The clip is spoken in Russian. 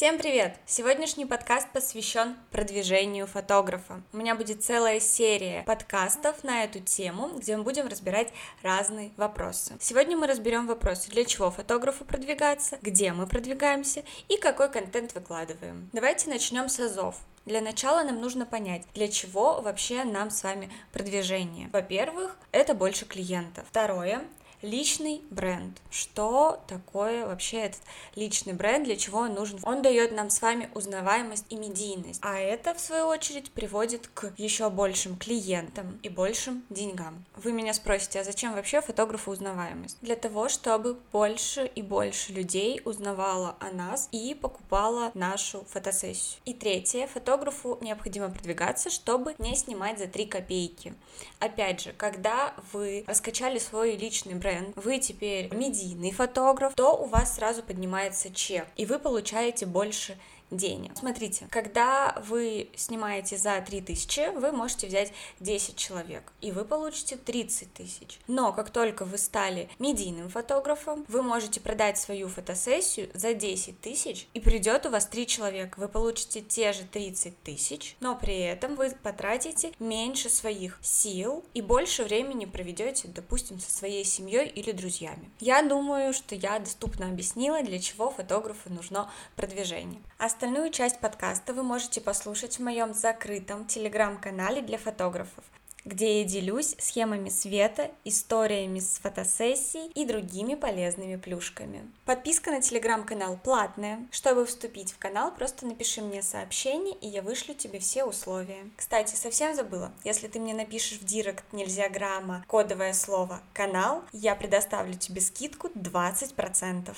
Всем привет! Сегодняшний подкаст посвящен продвижению фотографа. У меня будет целая серия подкастов на эту тему, где мы будем разбирать разные вопросы. Сегодня мы разберем вопросы, для чего фотографу продвигаться, где мы продвигаемся и какой контент выкладываем. Давайте начнем с азов. Для начала нам нужно понять, для чего вообще нам с вами продвижение. Во-первых, это больше клиентов. Второе, Личный бренд. Что такое вообще этот личный бренд, для чего он нужен? Он дает нам с вами узнаваемость и медийность, а это, в свою очередь, приводит к еще большим клиентам и большим деньгам. Вы меня спросите, а зачем вообще фотографу узнаваемость? Для того, чтобы больше и больше людей узнавало о нас и покупало нашу фотосессию. И третье, фотографу необходимо продвигаться, чтобы не снимать за 3 копейки. Опять же, когда вы раскачали свой личный бренд, бренд, вы теперь медийный фотограф, то у вас сразу поднимается чек, и вы получаете больше денег. Смотрите, когда вы снимаете за 3000, вы можете взять 10 человек, и вы получите 30 тысяч. Но как только вы стали медийным фотографом, вы можете продать свою фотосессию за 10 тысяч, и придет у вас 3 человека. Вы получите те же 30 тысяч, но при этом вы потратите меньше своих сил и больше времени проведете, допустим, со своей семьей или друзьями. Я думаю, что я доступно объяснила, для чего фотографу нужно продвижение. Остальную часть подкаста вы можете послушать в моем закрытом телеграм-канале для фотографов, где я делюсь схемами света, историями с фотосессий и другими полезными плюшками. Подписка на телеграм-канал платная. Чтобы вступить в канал, просто напиши мне сообщение, и я вышлю тебе все условия. Кстати, совсем забыла, если ты мне напишешь в директ нельзя грамма кодовое слово «канал», я предоставлю тебе скидку 20%.